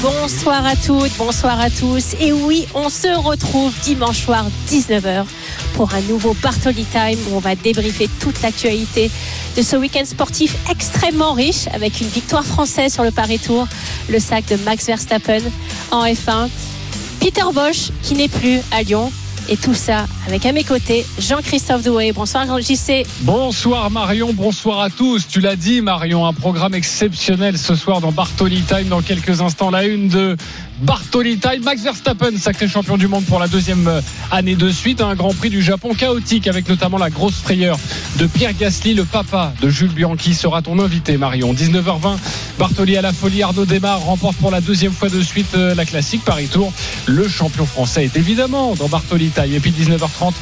Bonsoir à toutes, bonsoir à tous. Et oui, on se retrouve dimanche soir 19h pour un nouveau Bartoli Time où on va débriefer toute l'actualité de ce week-end sportif extrêmement riche avec une victoire française sur le Paris Tour, le sac de Max Verstappen en F1, Peter Bosch qui n'est plus à Lyon. Et tout ça avec à mes côtés Jean-Christophe Doué. Bonsoir JC. Bonsoir Marion, bonsoir à tous. Tu l'as dit Marion, un programme exceptionnel ce soir dans Bartoli Time. Dans quelques instants, la une de Bartoli Time. Max Verstappen, sacré champion du monde pour la deuxième année de suite. Un Grand Prix du Japon chaotique avec notamment la grosse frayeur de Pierre Gasly, le papa de Jules Bianchi sera ton invité Marion. 19h20, Bartoli à la folie. Arnaud Démarre remporte pour la deuxième fois de suite euh, la classique Paris Tour. Le champion français est évidemment dans Bartoli Time. Et puis 19h30,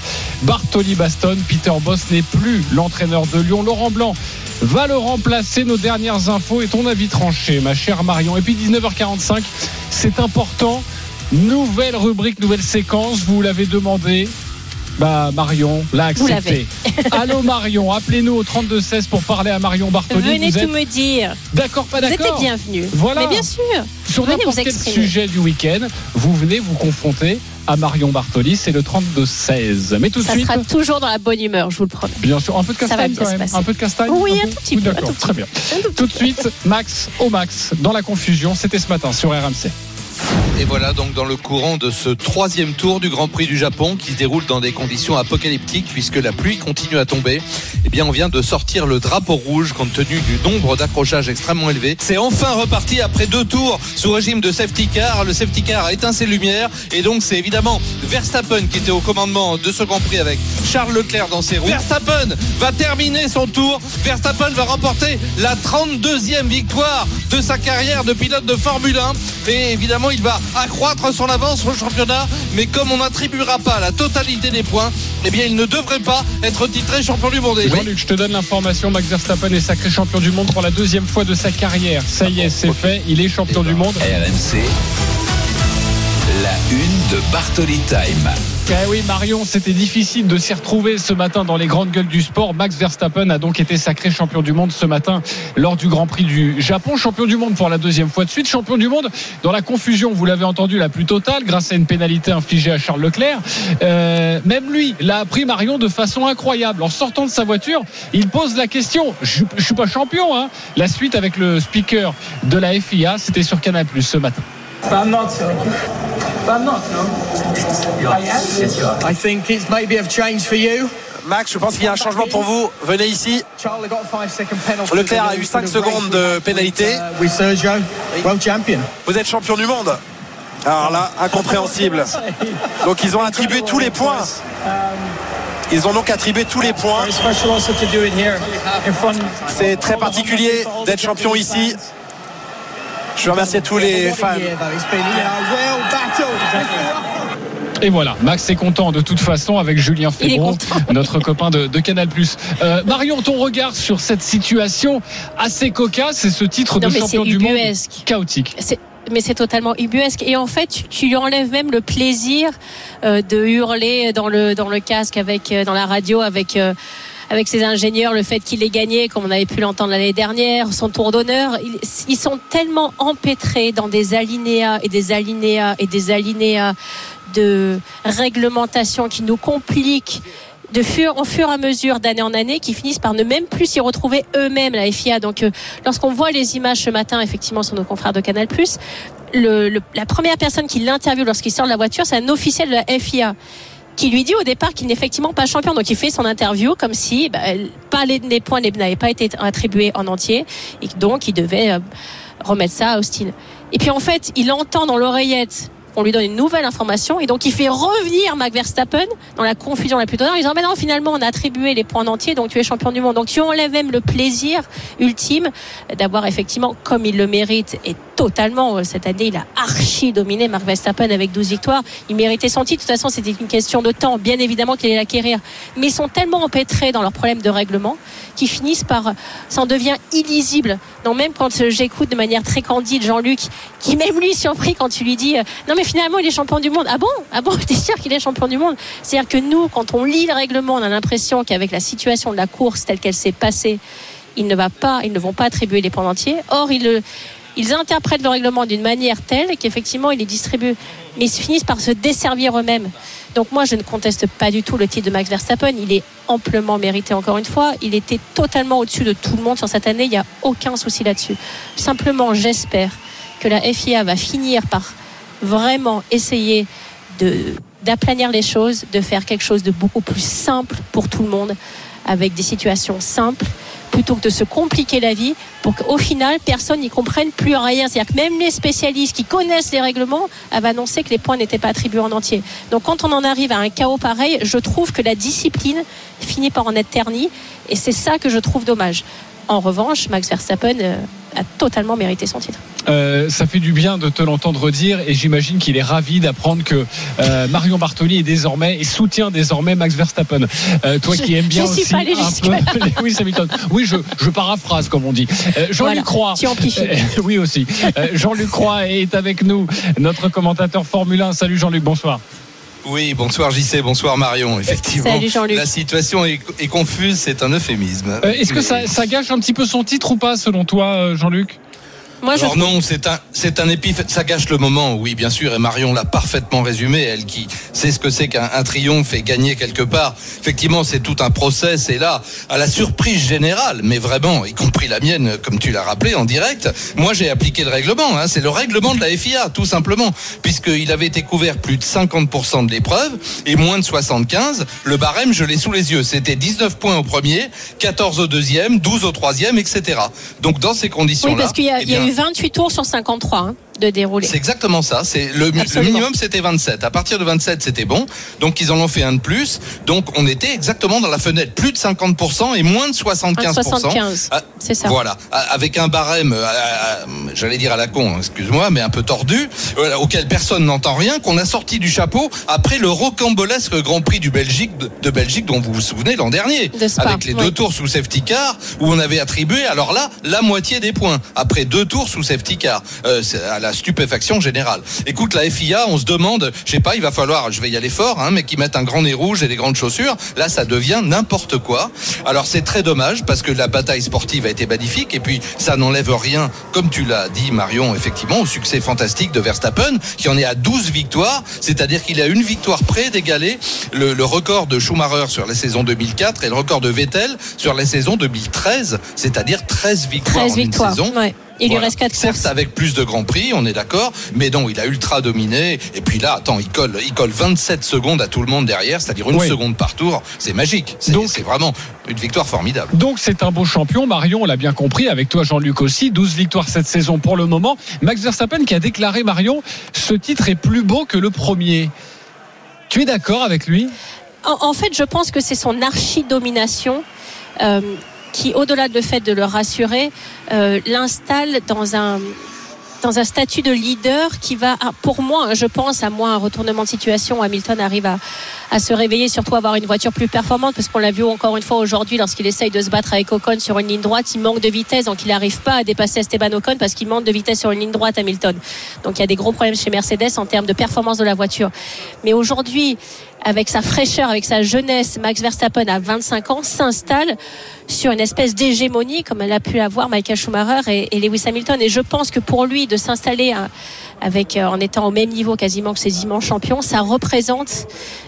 Bartoli Baston. Peter Boss n'est plus l'entraîneur de Lyon. Laurent Blanc va le remplacer. Nos dernières infos et ton avis tranché, ma chère Marion. Et puis 19h45, c'est important. Nouvelle rubrique, nouvelle séquence. Vous l'avez demandé. Bah Marion l'a accepté. Allô Marion, appelez-nous au 32 16 pour parler à Marion Bartoli. Venez vous tout me dire. D'accord, pas Vous êtes d'accord. bienvenus. Voilà. Mais bien sûr. Sur n'importe quel sujet du week-end, vous venez vous confronter à Marion Bartoli. C'est le 32 16. Mais tout de Ça suite. sera toujours dans la bonne humeur, je vous le promets. Bien sûr, un peu de Ça castagne quand même. Un peu de castagne Oui, un tout petit peu, D'accord, très bien. Tout de suite, Max au max, dans la confusion. C'était ce matin sur RMC. Et voilà donc dans le courant de ce troisième tour du Grand Prix du Japon qui se déroule dans des conditions apocalyptiques puisque la pluie continue à tomber. Eh bien on vient de sortir le drapeau rouge compte tenu du nombre d'accrochages extrêmement élevé. C'est enfin reparti après deux tours sous régime de safety car. Le safety car a éteint ses lumières et donc c'est évidemment Verstappen qui était au commandement de ce Grand Prix avec Charles Leclerc dans ses roues. Verstappen va terminer son tour. Verstappen va remporter la 32e victoire de sa carrière de pilote de Formule 1 et évidemment il va accroître son avance au championnat mais comme on n'attribuera pas la totalité des points eh bien il ne devrait pas être titré champion du monde Jean-Luc, je te donne l'information. Max Verstappen est sacré champion du monde pour la deuxième fois de sa carrière. Ça y est, c'est fait. Il est champion du monde. RMC. La une de Bartoli Time. Eh oui, Marion, c'était difficile de s'y retrouver ce matin dans les grandes gueules du sport. Max Verstappen a donc été sacré champion du monde ce matin lors du Grand Prix du Japon. Champion du monde pour la deuxième fois de suite. Champion du monde dans la confusion, vous l'avez entendu, la plus totale grâce à une pénalité infligée à Charles Leclerc. Euh, même lui l'a appris, Marion, de façon incroyable. En sortant de sa voiture, il pose la question. Je, je suis pas champion, hein. La suite avec le speaker de la FIA, c'était sur Canal Plus ce matin. But I'm not sure. But I'm not sure. I am. I think it's maybe have changed for you. Max, je pense qu'il y a un changement pour vous. Venez ici. Charlie got a five second penalty. Leclerc a eu cinq secondes de pénalité. Uh, with Sergio, world champion. Vous êtes champion du monde. Alors là, incompréhensible. Donc ils ont attribué tous les points. Ils ont donc attribué tous les points. C'est très particulier d'être champion ici. Je veux remercier tous les fans. Et voilà, Max est content de toute façon avec Julien Fébron, notre copain de, de Canal+. Euh, Marion, ton regard sur cette situation assez cocasse et ce titre Non, de mais champion c'est du monde ubuesque. chaotique. Mais c'est totalement ubuesque. Et en fait, tu, lui enlèves même le plaisir euh, de hurler dans le dans le casque avec euh, dans la radio avec. Avec ses ingénieurs, le fait qu'il ait gagné, comme on avait pu l'entendre l'année dernière, son tour d'honneur, ils, ils sont tellement empêtrés dans des alinéas et des alinéas et des alinéas de réglementation qui nous compliquent de fur, en fur et à mesure d'année en année qui finissent par ne même plus s'y retrouver eux-mêmes la FIA. Donc euh, lorsqu'on voit les images ce matin effectivement sur nos confrères de Canal+, le, le- la première personne qui l'interviewe lorsqu'il sort de la voiture, c'est un officiel de la FIA qui lui dit au départ qu'il n'est effectivement pas champion. Donc il fait son interview comme si bah, pas les, points n'avaient pas été attribués en entier et donc il devait euh, remettre ça à Austin. Et puis en fait, il entend dans l'oreillette on lui donne une nouvelle information et donc il fait revenir Max Verstappen dans la confusion la plus totale en disant mais non finalement on a attribué les points en entier donc tu es champion du monde donc tu enlèves même le plaisir ultime d'avoir effectivement comme il le mérite et totalement. Cette année, il a archi dominé Mark Verstappen avec 12 victoires. Il méritait son titre. De toute façon, c'était une question de temps. Bien évidemment qu'il allait l'acquérir. Mais ils sont tellement empêtrés dans leurs problèmes de règlement qu'ils finissent par. Ça en devient illisible. Donc, même quand j'écoute de manière très candide Jean-Luc, qui même lui surpris quand tu lui dis Non, mais finalement, il est champion du monde. Ah bon Ah bon T'es sûr qu'il est champion du monde C'est-à-dire que nous, quand on lit le règlement, on a l'impression qu'avec la situation de la course telle qu'elle s'est passée, ils ne, vont pas attribuer les points entiers. Or, ils, ils interprètent le règlement d'une manière telle qu'effectivement, ils les distribuent. Mais ils finissent par se desservir eux-mêmes. Donc moi, je ne conteste pas du tout le titre de Max Verstappen. Il est amplement mérité, encore une fois. Il était totalement au-dessus de tout le monde sur cette année. Il n'y a aucun souci là-dessus. Simplement, j'espère que la FIA va finir par vraiment essayer de d'aplanir les choses, de faire quelque chose de beaucoup plus simple pour tout le monde, avec des situations simples, plutôt que de se compliquer la vie pour qu'au final, personne n'y comprenne plus rien. C'est-à-dire que même les spécialistes qui connaissent les règlements avaient annoncé que les points n'étaient pas attribués en entier. Donc quand on en arrive à un chaos pareil, je trouve que la discipline finit par en être ternie, et c'est ça que je trouve dommage. En revanche, Max Verstappen euh, a totalement mérité son titre. Euh, ça fait du bien de te l'entendre dire et j'imagine qu'il est ravi d'apprendre que euh, Marion Bartoli est désormais et soutient désormais Max Verstappen. Euh, toi Je- qui aimes bien aussi un peu Lewis Hamilton. Oui, je, je paraphrase comme on dit. Jean-Luc Voilà, Croix. oui aussi. Jean-Luc Croix est avec nous, notre commentateur Formule 1. Salut Jean-Luc, bonsoir. Oui, bonsoir JC, bonsoir Marion. Effectivement, Salut, Jean-Luc. la situation est, est confuse, c'est un euphémisme. Euh, Est-ce que ça gâche un petit peu son titre ou pas selon toi, euh, Jean-Luc? Moi, je non, c'est un, c'est un. Ça gâche le moment, oui, bien sûr. Et Marion l'a parfaitement résumé. Elle qui sait ce que c'est qu'un un triomphe et gagner quelque part. Effectivement, c'est tout un process. Et là, à la surprise générale, mais vraiment, y compris la mienne, comme tu l'as rappelé en direct, moi j'ai appliqué le règlement. Hein. C'est le règlement de la FIA, tout simplement, puisqu'il avait été couvert plus de 50% de l'épreuve et moins de 75. Le barème, je l'ai sous les yeux. C'était 19 points au premier, 14 au deuxième, 12 au troisième, etc. Donc dans ces conditions-là, Oui, parce qu'il y a, eh il y a bien, eu 28 tours sur 53 hein, de dérouler. c'est exactement ça. C'est le, minimum, c'était 27. À partir de 27, c'était bon. Donc ils en ont fait un de plus. Donc on était exactement dans la fenêtre, plus de 50% et moins de 75%. 75, Ah, c'est ça. Voilà, avec un barème, euh, euh, j'allais dire à la con, hein, excuse-moi, mais un peu tordu, voilà, auquel personne n'entend rien, qu'on a sorti du chapeau après le rocambolesque Grand Prix du Belgique, de, Belgique dont vous vous souvenez l'an dernier, De Spa, avec les oui. deux tours sous safety car où on avait attribué alors là la moitié des points après deux tours sous safety car euh, à la stupéfaction générale. Écoute la FIA, on se demande, je sais pas, il va falloir, je vais y aller fort, hein, mais qu'ils mettent un grand nez rouge et des grandes chaussures. Là, ça devient n'importe quoi. Alors c'est très dommage parce que la bataille sportive a été magnifique et puis ça n'enlève rien, comme tu l'as dit Marion, effectivement, au succès fantastique de Verstappen qui en est à 12 victoires, c'est-à-dire qu'il a une victoire près d'égaler le, le record de Schumacher sur la saison 2004 et le record de Vettel sur la saison 2013, c'est-à-dire 13 victoires 13 en une victoires. saison. Ouais. Il lui reste 4 Certes, courses. avec plus de grands prix, on est d'accord, mais non, il a ultra dominé. Et puis là, attends, il colle, il colle 27 secondes à tout le monde derrière, c'est-à-dire une Oui. seconde par tour. C'est magique. C'est Donc- c'est vraiment une victoire formidable. Donc c'est un beau champion, Marion, on l'a bien compris, avec toi Jean-Luc aussi, 12 victoires cette saison pour le moment. Max Verstappen qui a déclaré, Marion, ce titre est plus beau que le premier. Tu es d'accord avec lui? En, en fait, je pense que c'est son archi-domination euh, qui, au-delà de le fait de le rassurer, euh, l'installe dans un dans un statut de leader qui va, pour moi, je pense, à moins un retournement de situation, Hamilton arrive à, à se réveiller, surtout avoir une voiture plus performante, parce qu'on l'a vu encore une fois aujourd'hui lorsqu'il essaye de se battre avec Ocon sur une ligne droite, il manque de vitesse, donc il n'arrive pas à dépasser Esteban Ocon parce qu'il manque de vitesse sur une ligne droite, Hamilton. Donc il y a des gros problèmes chez Mercedes en termes de performance de la voiture. Mais aujourd'hui, avec sa fraîcheur, avec sa jeunesse, Max Verstappen à 25 ans s'installe sur une espèce d'hégémonie comme elle a pu avoir Michael Schumacher et, Lewis Hamilton. Et je pense que pour lui de s'installer euh, avec euh, en étant au même niveau quasiment que ses immenses champions, ça représente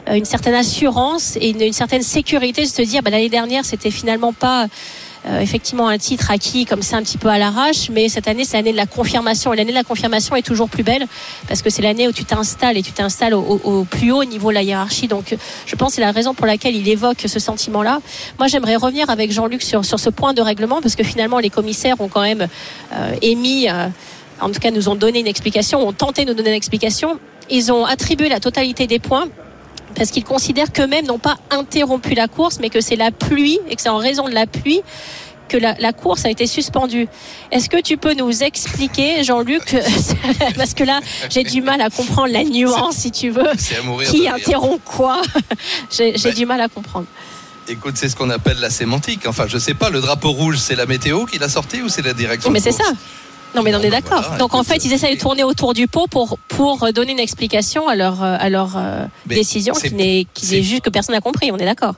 euh, une certaine assurance et une, une certaine sécurité de se dire bah, l'année dernière c'était finalement pas euh, effectivement un titre acquis comme ça un petit peu à l'arrache, mais cette année c'est l'année de la confirmation et l'année de la confirmation est toujours plus belle parce que c'est l'année où tu t'installes et tu t'installes au, plus haut niveau de la hiérarchie. Donc je pense c'est la raison pour laquelle il évoque ce sentiment-là. Moi j'aimerais revenir avec Jean-Luc sur, sur ce point de règlement parce que finalement les commissaires ont quand même euh, émis, euh, en tout cas nous ont donné une explication, ont tenté de nous donner une explication. Ils ont attribué la totalité des points parce qu'ils considèrent qu'eux-mêmes n'ont pas interrompu la course, mais que c'est la pluie et que c'est en raison de la pluie que la, la course a été suspendue. Est-ce que tu peux nous expliquer, Jean-Luc, parce que là, j'ai du mal à comprendre la nuance, si tu veux. Qui rire. interrompt quoi? J'ai Mais- du mal à comprendre. Écoute, c'est ce qu'on appelle la sémantique. Enfin, je sais pas, le drapeau rouge, c'est la météo qui l'a sorti ou c'est la direction Mais c'est ça. Non, mais on est d'accord. voilà, Donc en fait, ils essayent de tourner autour du pot pour pour donner une explication à leur euh, à leur euh, décision qui n'est juste que personne n'a compris. On est d'accord.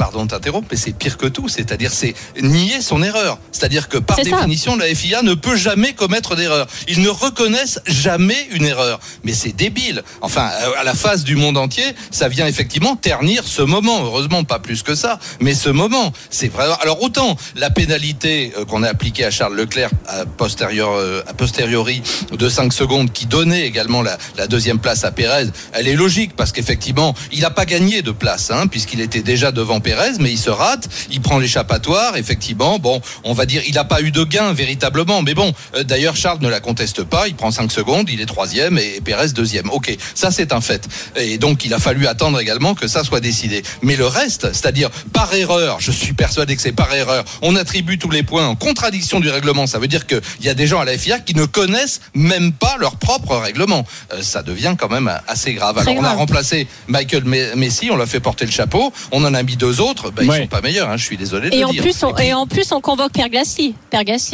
Pardon de t'interrompre, mais c'est pire que tout. C'est-à-dire, c'est nier son erreur. C'est-à-dire que par ça. définition, la FIA ne peut jamais commettre d'erreur. Ils ne reconnaissent jamais une erreur. Mais c'est débile. Enfin, euh, à la face du monde entier, ça vient effectivement ternir ce moment. Heureusement, pas plus que ça. Mais ce moment, c'est vraiment. Alors autant la pénalité euh, qu'on a appliquée à Charles Leclerc à, euh, a posteriori de 5 secondes, qui donnait également la, la deuxième place à Pérez, elle est logique parce qu'effectivement, il n'a pas gagné de place, hein, puisqu'il était déjà devant Pérez, mais il se rate, il prend l'échappatoire, effectivement, bon, on va dire, il n'a pas eu de gain véritablement, mais bon, euh, d'ailleurs, Charles ne la conteste pas, il prend 5 secondes, il est troisième et Pérez deuxième. Ok, ça c'est un fait. Et donc, il a fallu attendre également que ça soit décidé. Mais le reste, c'est-à-dire par erreur, je suis persuadé que c'est par erreur, on attribue tous les points en contradiction du règlement. Ça veut dire qu'il y a des gens à la FIA qui ne connaissent même pas leur propre règlement. Euh, ça devient quand même assez grave. Alors, on a remplacé Michael Me- Messi, on l'a fait porter le chapeau, on en a mis deux autres, ben, ils Ouais. sont pas meilleurs, hein, je suis désolé de Et le en dire. plus, on, et en plus, on convoque. Pierre Gasly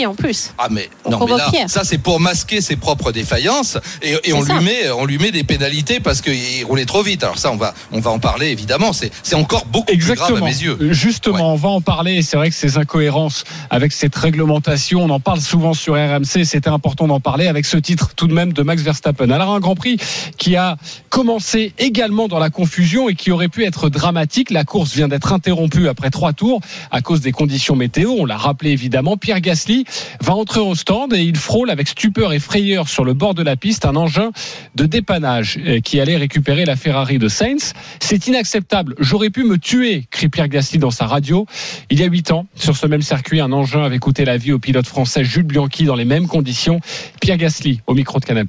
en plus. ah mais On non mais convoque là Pierre. ça c'est pour masquer ses propres défaillances et, et on ça. lui met on lui met des pénalités parce qu'il roulait trop vite. Alors ça on va on va en parler évidemment. C'est c'est encore beaucoup plus grave à Exactement. mes yeux. Justement, on va en parler. C'est vrai que ces incohérences avec cette réglementation, on en parle souvent sur RMC. C'était important d'en parler avec ce titre tout de même de Max Verstappen. Alors un Grand Prix qui a commencé également dans la confusion et qui aurait pu être dramatique. La course vient d'être interrompue après trois tours à cause des conditions météo. On l'a rappelé évidemment. Pierre Gasly va entrer au stand et il frôle avec stupeur et frayeur sur le bord de la piste un engin de dépannage euh, qui allait récupérer la Ferrari de Sainz. C'est inacceptable. J'aurais pu me tuer, crie Pierre Gasly dans sa radio. Il y a huit ans, sur ce même circuit, un engin avait coûté la vie au pilote français Jules Bianchi dans les mêmes conditions. Pierre Gasly au micro de Canal+.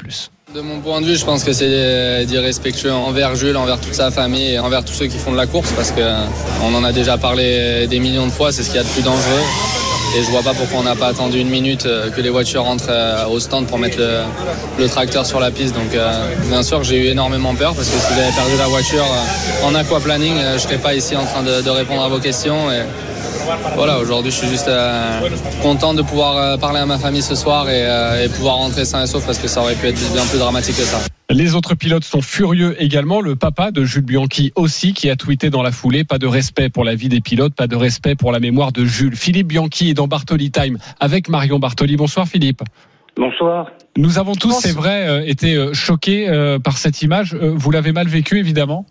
De mon point de vue, je pense que c'est d'irrespectueux envers Jules, envers toute sa famille et envers tous ceux qui font de la course parce que euh, en a déjà parlé des millions de fois, c'est ce qu'il y a de plus dangereux. Et je vois pas pourquoi on n'a pas attendu une minute euh, que les voitures rentrent euh, au stand pour mettre le, tracteur sur la piste. Donc euh, bien sûr j'ai eu énormément peur parce que si j'avais perdu la voiture euh, en aquaplaning, euh, je serais pas ici en train de, répondre à vos questions. Voilà, aujourd'hui je suis juste euh, content de pouvoir euh, parler à ma famille ce soir et, euh, et pouvoir rentrer sain et sauf parce que ça aurait pu être bien plus dramatique que ça. Les autres pilotes sont furieux également. Le papa de Jules Bianchi aussi, qui a tweeté dans la foulée pas de respect pour la vie des pilotes, pas de respect pour la mémoire de Jules. Philippe Bianchi est dans Bartoli Time avec Marion Bartoli. Bonsoir Philippe. Bonsoir. Nous avons tous, c'est vrai, euh, été choqués euh, par cette image. Euh, Vous l'avez mal vécu évidemment?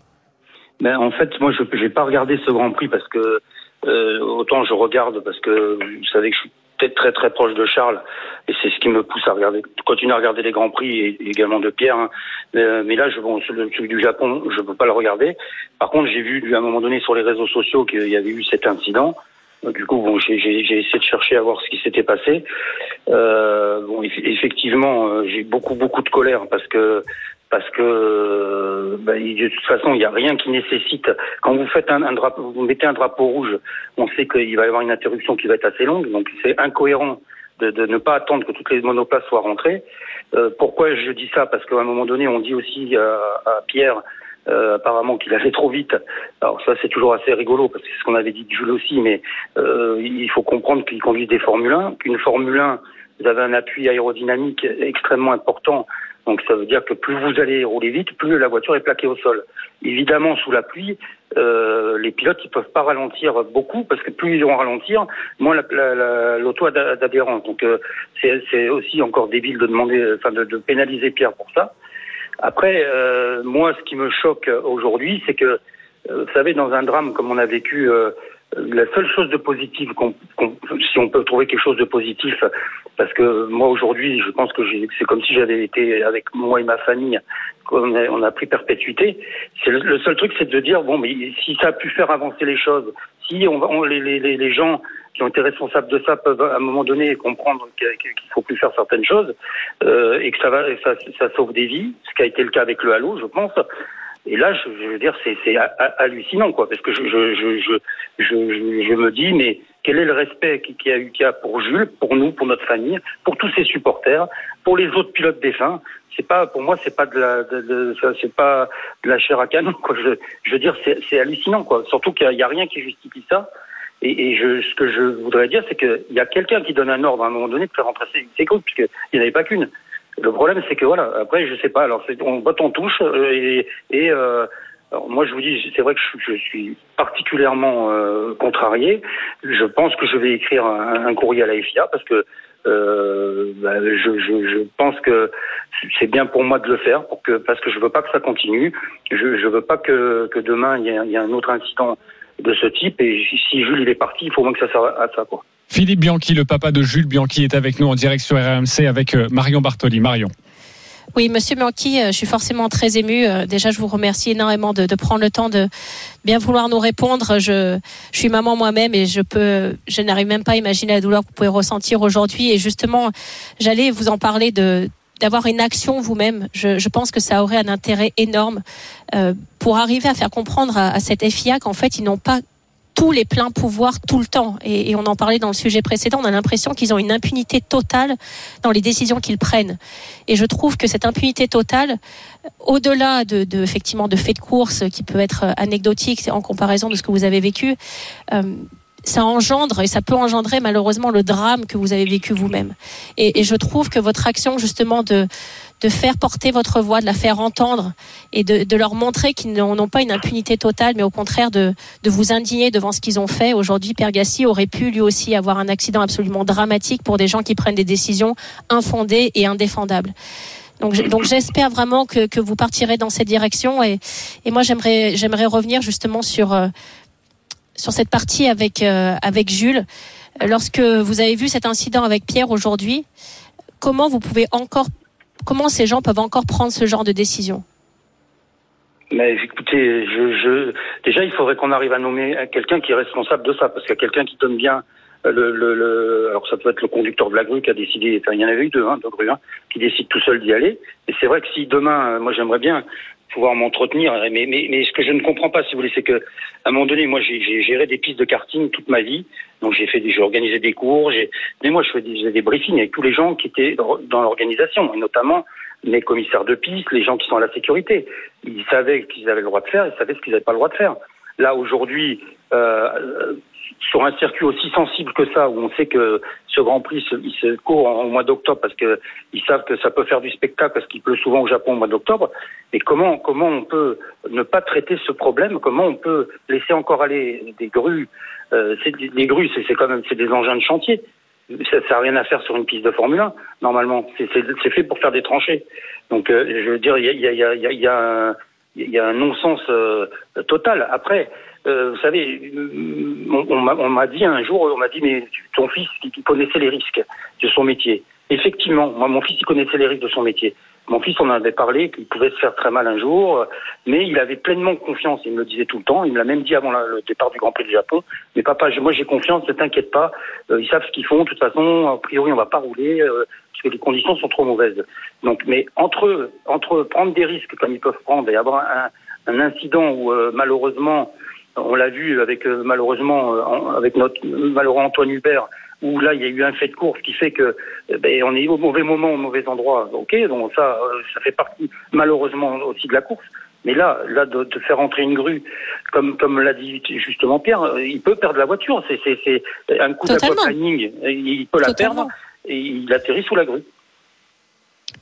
Ben, en fait, moi, je n'ai pas regardé ce Grand Prix parce que euh, autant je regarde parce que vous savez que je suis peut-être très très proche de Charles et c'est ce qui me pousse à regarder, continuer à regarder les Grands Prix et, également de Pierre. hein. Mais, euh, là, je, bon, celui, du Japon, je peux pas le regarder. Par contre, j'ai vu à un moment donné sur les réseaux sociaux qu'il y avait eu cet incident. Donc, Du coup, bon, j'ai essayé de chercher à voir ce qui s'était passé. Euh, bon, eff- effectivement, euh, j'ai beaucoup beaucoup de colère parce que parce que euh, il- de toute façon, il n'y a rien qui nécessite. Quand vous faites un, un drapeau, vous mettez un drapeau rouge, on sait qu'il va y avoir une interruption qui va être assez longue, donc c'est incohérent de, de ne pas attendre que toutes les monoplaces soient rentrées. Euh, pourquoi je dis ça? Parce qu'à un moment donné, on dit aussi à, à Pierre. euh, apparemment qu'il allait trop vite. Alors ça c'est toujours assez rigolo parce que c'est ce qu'on avait dit de Jules aussi, mais euh, il faut comprendre qu'il conduit des Formule 1, qu'une Formule 1, vous avez un appui aérodynamique extrêmement important donc ça veut dire que plus vous allez rouler vite, plus la voiture est plaquée au sol. Évidemment, sous la pluie, euh, les pilotes ils peuvent pas ralentir beaucoup parce que plus ils vont ralentir, moins la- la- la- l'auto a d'a- d'adhérence. Donc euh, c'est c'est aussi encore débile de demander, enfin de, de pénaliser Pierre pour ça. Après, euh, moi, ce qui me choque aujourd'hui, c'est que, euh, vous savez, dans un drame comme on a vécu, euh, la seule chose de positive, qu'on, qu'on- si on peut trouver quelque chose de positif, parce que moi aujourd'hui, je pense que c'est comme si j'avais été avec moi et ma famille, qu'on a, on a pris perpétuité. Le, le seul truc, c'est de dire bon, mais si ça a pu faire avancer les choses, si on, on- les, les, les- gens qui ont été responsables de ça peuvent à un moment donné comprendre qu'il faut plus faire certaines choses euh, et que ça va, ça, ça sauve des vies, ce qui a été le cas avec le Halo, je pense. Et là, je, veux dire, c'est c'est ha- ha- hallucinant, quoi, parce que je, me dis, mais quel est le respect qu'il y a qu'il y pour Jules, pour nous, pour notre famille, pour tous ses supporters, pour les autres pilotes défunts? C'est pas, pour moi, c'est pas de la, c'est pas de la chair à canon. Quoi. Je, veux dire, c'est, hallucinant, quoi. Surtout qu'il y a, rien qui justifie ça. Et, ce que je voudrais dire, c'est qu'il y a quelqu'un qui donne un ordre à un moment donné de faire rentrer ses groupes, puisqu'il n'y en avait pas qu'une. Le problème, c'est que voilà, après, je sais pas, alors on botte en touche, euh, et, et euh, moi, je vous dis, c'est vrai que je, suis particulièrement euh, contrarié. Je pense que je vais écrire un, courrier à la FIA parce que euh, bah, je, je, je pense que c'est bien pour moi de le faire, pour que, parce que je veux pas que ça continue. Je, je veux pas que, que demain il y, ait, un autre incident de ce type. Et si Jules est parti, il faut au moins que ça serve à ça, quoi. Philippe Bianchi, le papa de Jules Bianchi, est avec nous en direct sur RMC avec euh, Marion Bartoli. Marion. Oui, Monsieur Bianchi, euh, je suis forcément très émue. Euh, Déjà, je vous remercie énormément de, prendre le temps de bien vouloir nous répondre. Je, suis maman moi-même et je peux, je n'arrive même pas à imaginer la douleur que vous pouvez ressentir aujourd'hui. Et justement, j'allais vous en parler de d'avoir une action vous-même. Je, pense que ça aurait un intérêt énorme pour arriver à faire comprendre à, à cette FIA qu'en fait, ils n'ont pas tous les pleins pouvoirs tout le temps. Et, et, on en parlait dans le sujet précédent, on a l'impression qu'ils ont une impunité totale dans les décisions qu'ils prennent. Et je trouve que cette impunité totale, au-delà de, de, effectivement de faits de course qui peut être anecdotique en comparaison de ce que vous avez vécu, euh, ça engendre et ça peut engendrer malheureusement le drame que vous avez vécu vous-même. Et, et, je trouve que votre action justement de de faire porter votre voix, de la faire entendre et de, de leur montrer qu'ils n'ont pas une impunité totale, mais au contraire de, de vous indigner devant ce qu'ils ont fait. Aujourd'hui, Pierre Gassi aurait pu lui aussi avoir un accident absolument dramatique pour des gens qui prennent des décisions infondées et indéfendables. Donc, j'espère vraiment que, que vous partirez dans cette direction et, et moi j'aimerais j'aimerais revenir justement sur euh, sur cette partie avec euh, avec Jules. Lorsque vous avez vu cet incident avec Pierre aujourd'hui, comment vous pouvez encore comment ces gens peuvent encore prendre ce genre de décision mais écoutez, déjà il faudrait qu'on arrive à nommer quelqu'un qui est responsable de ça, parce qu'il y a quelqu'un qui donne bien le, le, le, alors ça peut être le conducteur de la grue qui a décidé, enfin il y en avait eu deux, hein, deux grues, hein, qui décide tout seul d'y aller. Et c'est vrai que si demain, moi j'aimerais bien pouvoir m'entretenir, mais, mais, mais ce que je ne comprends pas, si vous voulez, c'est que à un moment donné, moi j'ai géré des pistes de karting toute ma vie, donc j'ai fait, j'ai organisé des cours, mais moi je faisais des briefings avec tous les gens qui étaient dans l'organisation, et notamment les commissaires de piste, les gens qui sont à la sécurité. Ils savaient qu'ils avaient le droit de faire, ils savaient ce qu'ils n'avaient pas le droit de faire. Là, aujourd'hui, euh, sur un circuit aussi sensible que ça, où on sait que ce Grand Prix se, il se court au mois d'octobre parce que ils savent que ça peut faire du spectacle parce qu'il pleut souvent au Japon au mois d'octobre. Et comment comment on peut ne pas traiter ce problème? Comment on peut laisser encore aller des grues? Euh, Les grues, c'est quand même c'est des engins de chantier. Ça n'a rien à faire sur une piste de Formule 1, normalement. C'est fait pour faire des tranchées. Donc, euh, je veux dire, il y a, y, a, y, a, y, a un, un non-sens euh, total. Après, euh, vous savez, on, on m'a dit un jour, on m'a dit, mais ton fils, il connaissait les risques de son métier. Effectivement, moi, mon fils, il connaissait les risques de son métier. Mon fils, on en avait parlé, qu'il pouvait se faire très mal un jour, mais il avait pleinement confiance. Il me le disait tout le temps. Il me l'a même dit avant le départ du Grand Prix du Japon. Mais papa, moi, j'ai confiance. Ne t'inquiète pas. Euh, ils savent ce qu'ils font. De toute façon, a priori, on va pas rouler euh, parce que les conditions sont trop mauvaises. Donc, mais entre entre prendre des risques comme ils peuvent prendre et avoir un, incident où euh, malheureusement, on l'a vu avec malheureusement avec notre malheureux Antoine Hubert où là il y a eu un fait de course qui fait que ben, on est au mauvais moment, au mauvais endroit. Ok, donc ça, ça fait partie malheureusement aussi de la course. Mais là, là de, de faire entrer une grue, comme comme l'a dit justement Pierre, il peut perdre la voiture. C'est c'est un coup d'aquaplaning, il peut la Totalement. perdre et il atterrit sous la grue.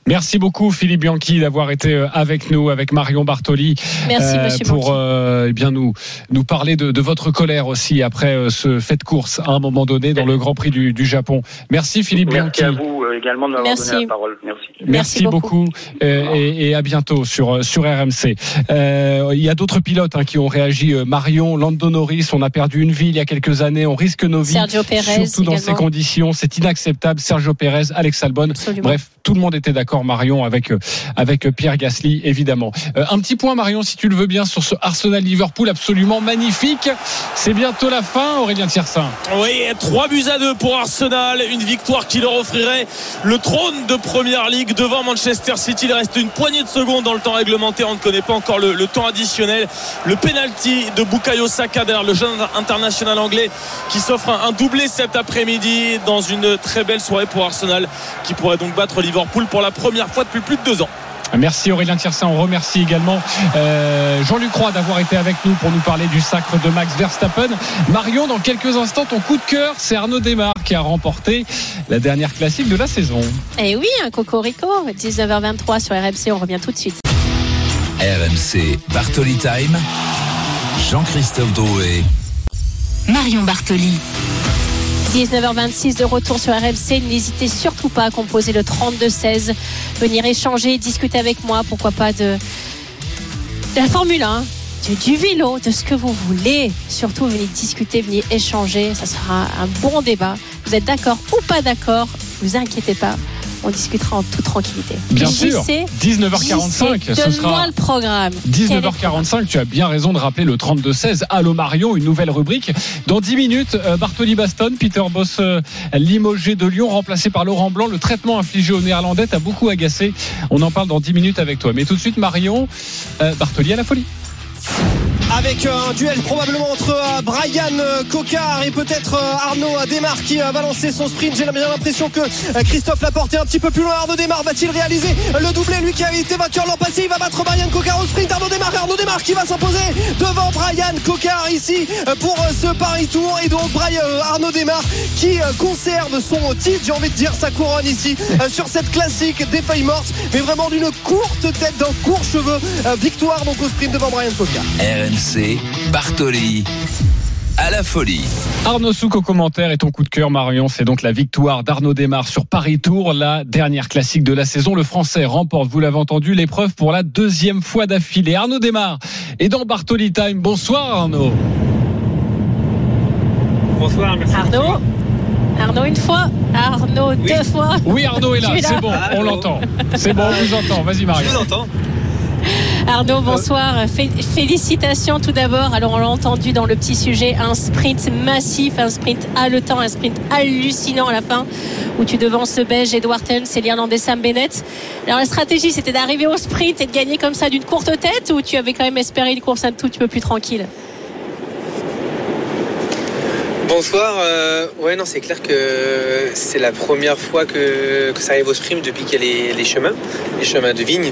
Merci beaucoup Philippe Bianchi d'avoir été euh, avec nous, avec Marion Bartoli, Merci, euh, monsieur pour Bianchi. euh, eh bien nous nous parler de, de votre colère aussi après euh, ce fait de course à un moment donné dans le Grand Prix du, du Japon. Merci Philippe Merci Bianchi. à vous également de m'avoir Merci. donné la parole. Merci. Merci, Merci beaucoup, beaucoup. et, et à bientôt sur sur RMC. Euh, il y a d'autres pilotes hein, qui ont réagi. Marion, Lando Norris, on a perdu une vie il y a quelques années, on risque nos vies. Sergio Perez Surtout dans ces conditions, c'est inacceptable. Sergio Pérez, Alex Albon, Absolument. bref, tout le monde était d'accord Marion avec euh, avec Pierre Gasly évidemment. Euh, un petit point Marion si tu le veux bien sur ce Arsenal Liverpool absolument magnifique. C'est bientôt la fin Aurélien Tiersin. Oui, 3 buts à 2 pour Arsenal, une victoire qui leur offrirait le trône de Première Ligue devant Manchester City. Il reste une poignée de secondes dans le temps réglementaire, on ne connaît pas encore le, le temps additionnel. Le penalty de Bukayo Saka derrière le jeune international anglais qui s'offre un, un doublé cet après-midi dans une très belle soirée pour Arsenal qui pourrait donc battre Liverpool pour la première fois depuis plus de deux ans. Merci Aurélien Tiersin. On remercie également euh, Jean-Luc Roy d'avoir été avec nous pour nous parler du sacre de Max Verstappen. Marion, dans quelques instants, ton coup de cœur, c'est Arnaud Desmar qui a remporté la dernière classique de la saison. Et oui, un cocorico, 19h23 sur RMC, on revient tout de suite. RMC Bartoli Time. Jean-Christophe Drouet. Marion Bartoli. 19h26 de retour sur RMC. N'hésitez surtout pas à composer le 32-16. Venir échanger, discuter avec moi, pourquoi pas de, la Formule 1, du, vélo, de ce que vous voulez. Surtout, venez discuter, venez échanger. Ça sera un bon débat. Vous êtes d'accord ou pas d'accord? Vous inquiétez pas. On discutera en toute tranquillité. Bien JC, sûr. 19h45, JC, ce sera le programme. Quel est le programme 19h45, tu as bien raison de rappeler le 32-16. Allô Marion, une nouvelle rubrique. Dans 10 minutes, euh, Bartoli Baston, Peter Boss euh, limogé de Lyon, remplacé par Laurent Blanc. Le traitement infligé aux Néerlandais t'a beaucoup agacé. On en parle dans 10 minutes avec toi. Mais tout de suite, Marion, euh, Bartoli à la folie. Avec euh, un duel probablement entre euh, Brian euh, Cocard et peut-être Arnaud Desmar qui va lancer son sprint. J'ai bien l'impression que Christophe Laporte est un petit peu plus loin. Arnaud Desmar va-t-il réaliser le doublé? Lui qui a été vainqueur l'an passé, il va battre Brian Cocard au sprint. Arnaud Desmar, Arnaud Desmar qui va s'imposer devant Brian Cocard ici pour ce Paris Tour. Et donc Brian, Arnaud Desmar qui conserve son titre, j'ai envie de dire sa couronne ici sur cette classique des feuilles mortes, mais vraiment d'une courte tête, d'un court cheveu. Victoire donc au sprint devant Brian Cocard. RMC Bartoli. À la folie. Arnaud Souk au commentaire et ton coup de cœur, Marion, c'est donc la victoire d'Arnaud Desmar sur Paris Tour, la dernière classique de la saison. Le Français remporte, vous l'avez entendu, l'épreuve pour la deuxième fois d'affilée. Arnaud Desmar est dans Bartoli Time. Bonsoir Arnaud. Bonsoir, merci. Arnaud Arnaud une fois, Arnaud deux fois. Oui, Arnaud est là, es c'est bon, on l'entend. C'est bon, on vous entend. Vas-y Je Marion. vous entends. Arnaud, bonsoir. Fé- Félicitations tout d'abord. Alors, on l'a entendu dans le petit sujet, un sprint massif, un sprint haletant, un sprint hallucinant à la fin, où tu devances ce belge Edward Tens et l'Irlandais Sam Bennett. Alors, la stratégie, c'était d'arriver au sprint et de gagner comme ça d'une courte tête, ou tu avais quand même espéré une course un tout petit peu plus tranquille? Bonsoir. euh, ouais, non, c'est clair que c'est la première fois que, que ça arrive au sprint depuis qu'il y a les, les chemins, les chemins de vigne.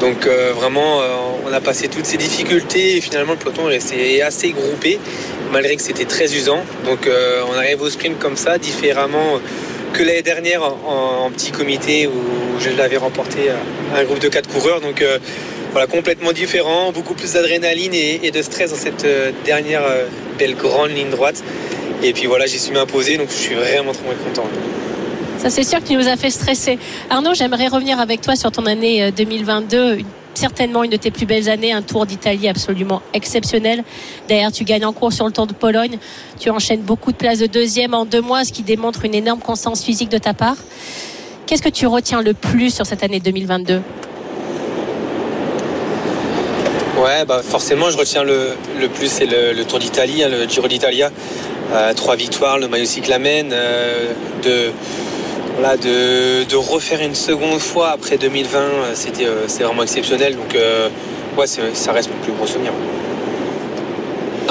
Donc euh, vraiment, euh, on a passé toutes ces difficultés et finalement le peloton est resté assez groupé, malgré que c'était très usant. Donc euh, on arrive au sprint comme ça, différemment que l'année dernière en, petit comité où je l'avais remporté à un groupe de quatre coureurs. Donc voilà, complètement différent, beaucoup plus d'adrénaline et, et de stress dans cette dernière belle grande ligne droite. Et puis voilà, j'y suis imposé, donc je suis vraiment très content. Ça, c'est sûr tu nous as fait stresser. Arnaud, j'aimerais revenir avec toi sur ton année euh, 2022. Une- Certainement une de tes plus belles années, un tour d'Italie absolument exceptionnel. D'ailleurs, tu gagnes en cours sur le Tour de Pologne. Tu enchaînes beaucoup de places de deuxième en deux mois, ce qui démontre une énorme constance physique de ta part. Qu'est-ce que tu retiens le plus sur cette année 2022 Ouais, bah forcément, je retiens le, plus, c'est le, Tour d'Italie, hein, le Giro d'Italia. Euh, trois victoires, le maillot cyclamen, euh, voilà, de, de refaire une seconde fois après 2020, euh, c'était euh, c'est vraiment exceptionnel. Donc, euh, ouais, ça reste mon plus gros souvenir.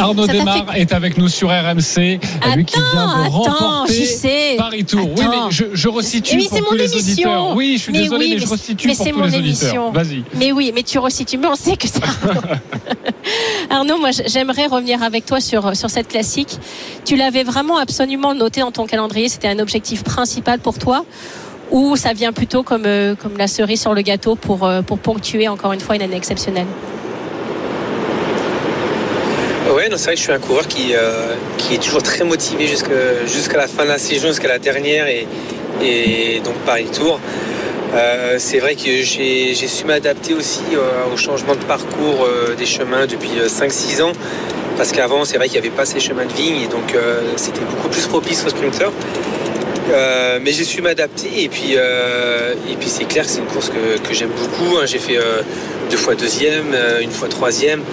Arnaud Ça Desmar est avec nous sur RMC, lui qui vient de attends, remporter sais. Paris Tour. Oui, Attends. mais je, je resitue Mais pour c'est tous mon les émission. auditeurs. Oui, je suis Mais désolé, oui, mais je mais- resitue mais pour c'est tous mon les auditeurs. émission. Vas-y. Mais oui, mais tu resitues. Mais on sait que Arnaud. Arnaud, moi, j'aimerais revenir avec toi sur, sur cette classique. Tu l'avais vraiment absolument noté dans ton calendrier. C'était un objectif principal pour toi ou ça vient plutôt comme, euh, comme la cerise sur le gâteau pour, euh, pour ponctuer encore une fois une année exceptionnelle? Non, c'est vrai que je suis un coureur qui, euh, qui est toujours très motivé jusqu'à la fin de la saison, jusqu'à la dernière et, donc Paris Tour. Euh, c'est vrai que j'ai su m'adapter aussi euh, au changement de parcours des chemins depuis euh, 5-6 ans. Parce qu'avant, c'est vrai qu'il n'y avait pas ces chemins de vigne et donc c'était beaucoup plus propice aux sprinteurs. Mais j'ai su m'adapter et puis, puis c'est clair que c'est une course que, j'aime beaucoup. hein. J'ai fait deux fois deuxième, une fois troisième.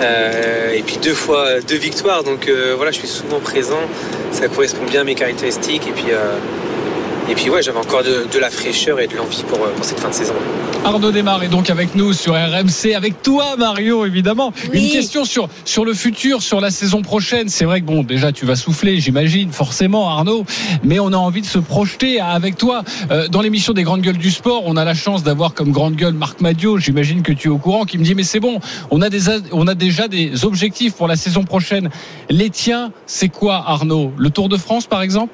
Euh, et puis deux fois deux victoires, donc euh, voilà, je suis souvent présent. Ça correspond bien à mes caractéristiques. Et puis, euh, et puis ouais, j'avais encore de, de la fraîcheur et de l'envie pour, euh, pour cette fin de saison. Arnaud Desmar est donc avec nous sur RMC, avec toi Mario évidemment. Oui. Une question sur, sur le futur, sur la saison prochaine. C'est vrai que bon, déjà tu vas souffler, j'imagine, forcément Arnaud, mais on a envie de se projeter avec toi. Euh, dans l'émission des grandes gueules du sport, on a la chance d'avoir comme grande gueule Marc Madio, j'imagine que tu es au courant, qui me dit mais c'est bon, on a, des, on a déjà des objectifs pour la saison prochaine. Les tiens, c'est quoi Arnaud? Le Tour de France par exemple?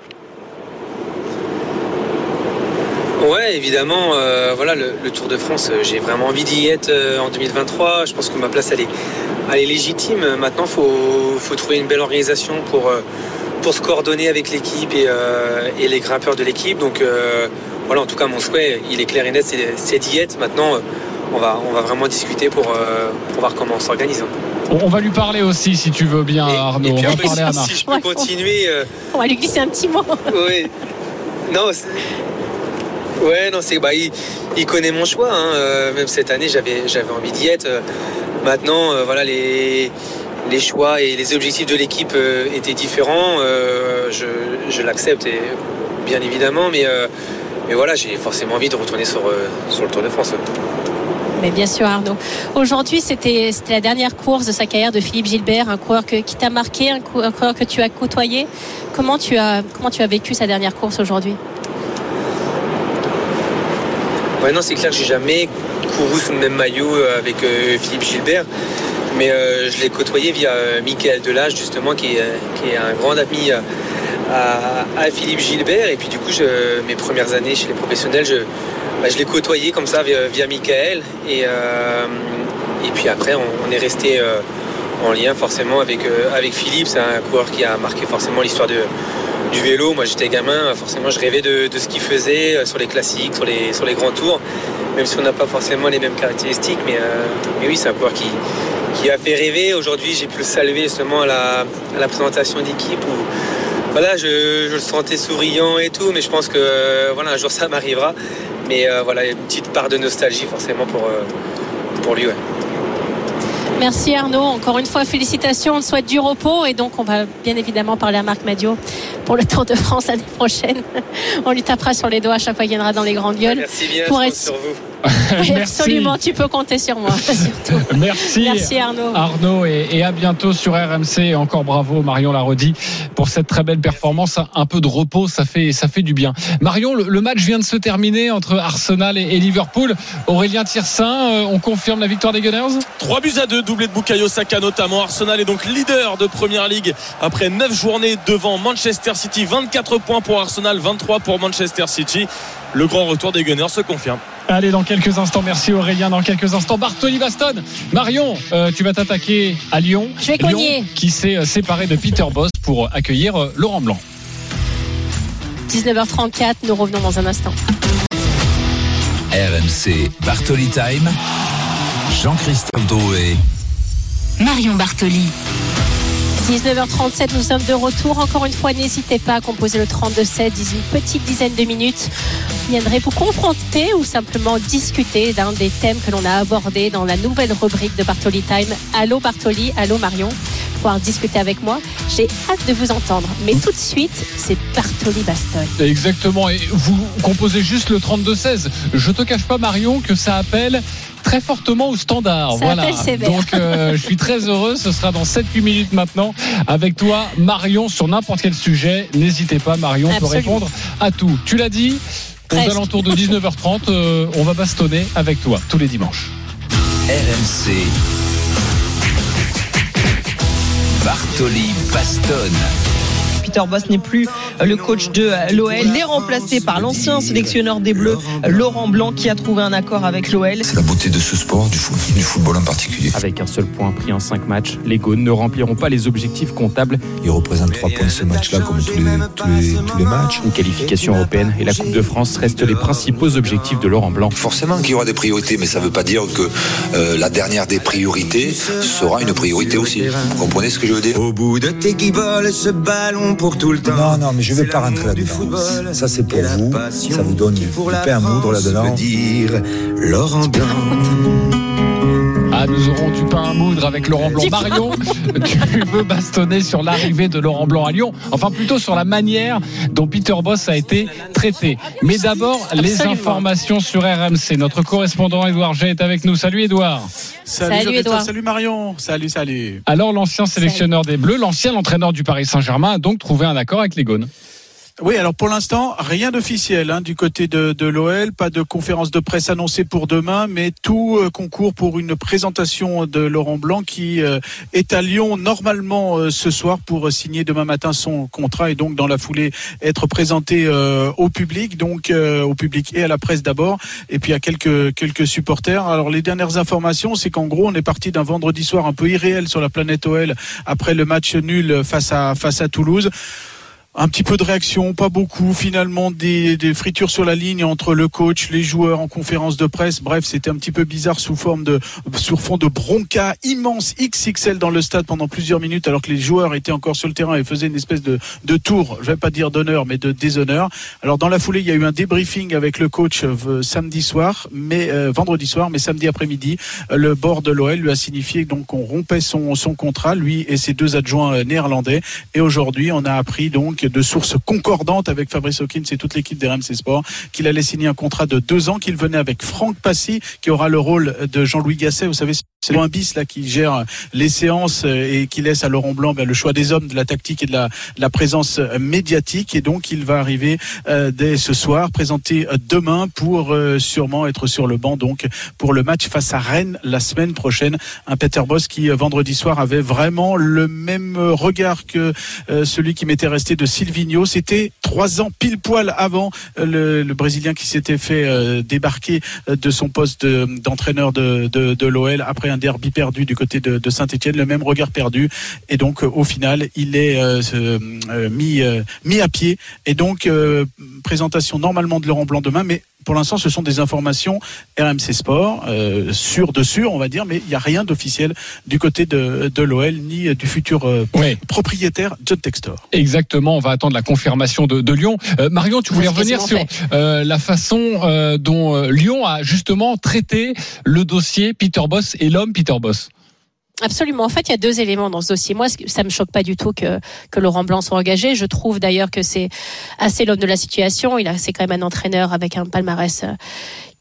Ouais, évidemment. euh, voilà, le, le Tour de France, euh, j'ai vraiment envie d'y être euh, en 2023. Je pense que ma place, elle est, elle est légitime. Maintenant, il faut, faut trouver une belle organisation pour, pour se coordonner avec l'équipe et, euh, et les grimpeurs de l'équipe. Donc, euh, voilà, en tout cas, mon souhait, il est clair et net, c'est d'y être. Maintenant, on va, on va vraiment discuter pour, euh, pour voir comment on s'organise. hein. on, va lui parler aussi si tu veux bien Arnaud. Et on va à Marc. si je peux continuer. euh, On va lui glisser un petit mot. oui. Non, c'est- ouais, non, c'est bah, il, connaît mon choix. hein. Euh, même cette année, j'avais j'avais envie d'y être. Euh, Maintenant, euh, voilà, les les choix et les objectifs de l'équipe étaient différents. Je je l'accepte et bien évidemment, mais mais voilà, j'ai forcément envie de retourner sur sur le Tour de France. Mais bien sûr, Arnaud. Aujourd'hui, c'était la dernière course de sa carrière de Philippe Gilbert, un coureur que- qui t'a marqué, un coureur que tu as côtoyé. Comment tu as, comment tu as vécu sa dernière course aujourd'hui? Ouais, non, c'est clair que j'ai jamais couru sous le même maillot euh, avec euh, Philippe Gilbert. Mais euh, je l'ai côtoyé via Michael Delage, justement, qui est, un grand ami à, Philippe Gilbert. Et puis, du coup, mes premières années chez les professionnels, je, bah, je l'ai côtoyé comme ça via, via Michael. Et, et puis après, on, est resté en lien forcément avec, avec Philippe. C'est un coureur qui a marqué forcément l'histoire de, du vélo. Moi, j'étais gamin, forcément, je rêvais de, ce qu'il faisait euh, sur les classiques, sur les, grands tours, même si on n'a pas forcément les mêmes caractéristiques. Mais, euh, oui, c'est un coureur qui, a fait rêver. Aujourd'hui, j'ai pu le saluer justement à la, à la présentation d'équipe où voilà, je, le sentais souriant et tout, mais je pense que euh, voilà, un jour ça m'arrivera. Mais euh, voilà, une petite part de nostalgie forcément pour, lui. Merci Arnaud. Encore une fois, félicitations. On te souhaite du repos. Et donc, on va bien évidemment parler à Marc Madio pour le Tour de France l'année prochaine. On lui tapera sur les doigts à chaque fois qu'il viendra dans les grandes gueules. Merci bien, Pour être- sur vous. Merci. absolument, tu peux compter sur moi. Surtout. Merci. Merci Arnaud. Arnaud et, et à bientôt sur RMC et encore bravo Marion l'a redit pour cette très belle performance un peu de repos ça fait ça fait du bien Marion le, le match vient de se terminer entre Arsenal et, et Liverpool Aurélien Tirsin euh, on confirme la victoire des Gunners? 3 buts à 2, doublé de Bukayo Saka notamment. Arsenal est donc leader de Première Ligue après 9 journées devant Manchester City. 24 points pour Arsenal, 23 pour Manchester City. Le grand retour des Gunners se confirme. Allez dans quelques instants merci Aurélien dans quelques instants Bartoli Baston Marion euh, tu vas t'attaquer à Lyon Je vais Lyon cogner. qui s'est euh, séparé de Peter Boss pour accueillir euh, Laurent Blanc 19h34, nous revenons dans un instant. RMC Bartoli Time. Jean-Christophe Drouet. Marion Bartoli. 19h37, nous sommes de retour. Encore une fois, n'hésitez pas à composer le 32-7 d'ici une petite dizaine de minutes. Je viendrai vous confronter ou simplement discuter d'un des thèmes que l'on a abordé dans la nouvelle rubrique de Bartoli Time. Allô Bartoli, allô Marion. Pouvoir discuter avec moi. J'ai hâte de vous entendre. Mais tout de suite, c'est Bartoli Baston. Exactement. Et vous composez juste le 32-16. Je te cache pas, Marion, que ça appelle très fortement au standard. Ça voilà. Donc, euh, je suis très heureux. Ce sera dans 7-8 minutes maintenant avec toi, Marion, sur n'importe quel sujet. N'hésitez pas, Marion peut Absolument. répondre à tout. Tu l'as dit. Aux Presque. alentours de 19h30, euh, on va bastonner avec toi tous les dimanches. RMC. Bartoli Bastonne. Peter Boss n'est plus le coach de l'OL. Il est remplacé par l'ancien sélectionneur des Bleus, Laurent Blanc, qui a trouvé un accord avec l'OL. C'est la beauté de ce sport, du, foot- du football en particulier. Avec un seul point pris en 5 matchs, les Gaunes ne rempliront pas les objectifs comptables. Il représente 3 points ce match-là, comme tous les, tous, les, tous les matchs. Une qualification européenne et la Coupe de France restent les principaux objectifs de Laurent Blanc. Forcément qu'il y aura des priorités, mais ça ne veut pas dire que euh, la dernière des priorités sera une priorité aussi. Vous comprenez ce que je veux dire? Au bout de tes ce ballon pour pour tout le temps. Non, non, mais je vais C'est pas rentrer du là-dedans. Ça, c'est pour vous. Ça vous donne du la pain à moudre là-dedans. Laurent Blanc. Ah, nous aurons du pain à moudre avec Laurent Blanc. Marion, tu veux bastonner sur l'arrivée de Laurent Blanc à Lyon Enfin, plutôt sur la manière dont Peter Boss a été traité. Mais d'abord, les informations sur RMC. Notre correspondant Édouard G est avec nous. Salut Édouard. Salut, Jean-Christophe. Édouard. Salut Marion. Salut, salut. Alors, l'ancien sélectionneur des Bleus, l'ancien entraîneur du Paris Saint-Germain a donc trouvé un accord avec les Gaunes. Oui, alors pour l'instant, rien d'officiel hein, du côté de, l'OL, pas de conférence de presse annoncée pour demain, mais tout euh, concourt pour une présentation de Laurent Blanc qui euh, est à Lyon normalement euh, ce soir pour signer demain matin son contrat et donc dans la foulée être présenté au public, donc au public et à la presse d'abord, et puis à quelques quelques supporters. Alors les dernières informations, c'est qu'en gros on est parti d'un vendredi soir un peu irréel sur la planète OL après le match nul face à face à Toulouse. Un petit peu de réaction, pas beaucoup. Finalement, des, fritures sur la ligne entre le coach, les joueurs en conférence de presse. Bref, c'était un petit peu bizarre sous forme de, sur fond de bronca immense XXL dans le stade pendant plusieurs minutes, alors que les joueurs étaient encore sur le terrain et faisaient une espèce de, tour. Je vais pas dire d'honneur, mais de déshonneur. Alors dans la foulée, il y a eu un débriefing avec le coach euh, samedi soir, mais euh, vendredi soir, mais samedi après-midi, euh, le bord de l'OL lui a signifié donc qu'on rompait son, son contrat, lui et ses deux adjoints euh, néerlandais. Et aujourd'hui, on a appris donc de sources concordantes avec Fabrice Hawkins et toute l'équipe des RMC Sport qu'il allait signer un contrat de deux ans, qu'il venait avec Franck Passy, qui aura le rôle de Jean-Louis Gasset. Vous savez, c'est loin bis là qui gère les séances euh, et qui laisse à Laurent Blanc ben, le choix des hommes, de la tactique et de la, de la présence euh, médiatique. Et donc, il va arriver euh, dès ce soir, présenté euh, demain pour euh, sûrement être sur le banc donc pour le match face à Rennes la semaine prochaine. Un Peter Boss qui vendredi soir avait vraiment le même regard que euh, celui qui m'était resté de Silvino. C'était trois ans pile poil avant euh, le, Brésilien qui s'était fait euh, débarquer euh, de son poste de- d'entraîneur de, de, l'OL après un derby perdu du côté de, Saint-Etienne, le même regard perdu. Et donc au final, il est mis, mis à pied. Et donc présentation normalement de Laurent Blanc demain, mais pour l'instant, ce sont des informations RMC Sport, euh, sûres de sûr, on va dire, mais il n'y a rien d'officiel du côté de, de l'OL ni du futur euh, propriétaire John Textor. Exactement, on va attendre la confirmation de, de Lyon. Euh, Marion, tu voulais revenir sur euh, la façon euh, dont euh, Lyon a justement traité le dossier Peter Boss et l'homme Peter Boss. Absolument. En fait, il y a deux éléments dans ce dossier. Moi, ça me choque pas du tout que, Laurent Blanc soit engagé. Je trouve d'ailleurs que c'est assez l'homme de la situation. Il a, c'est quand même un entraîneur avec un palmarès euh,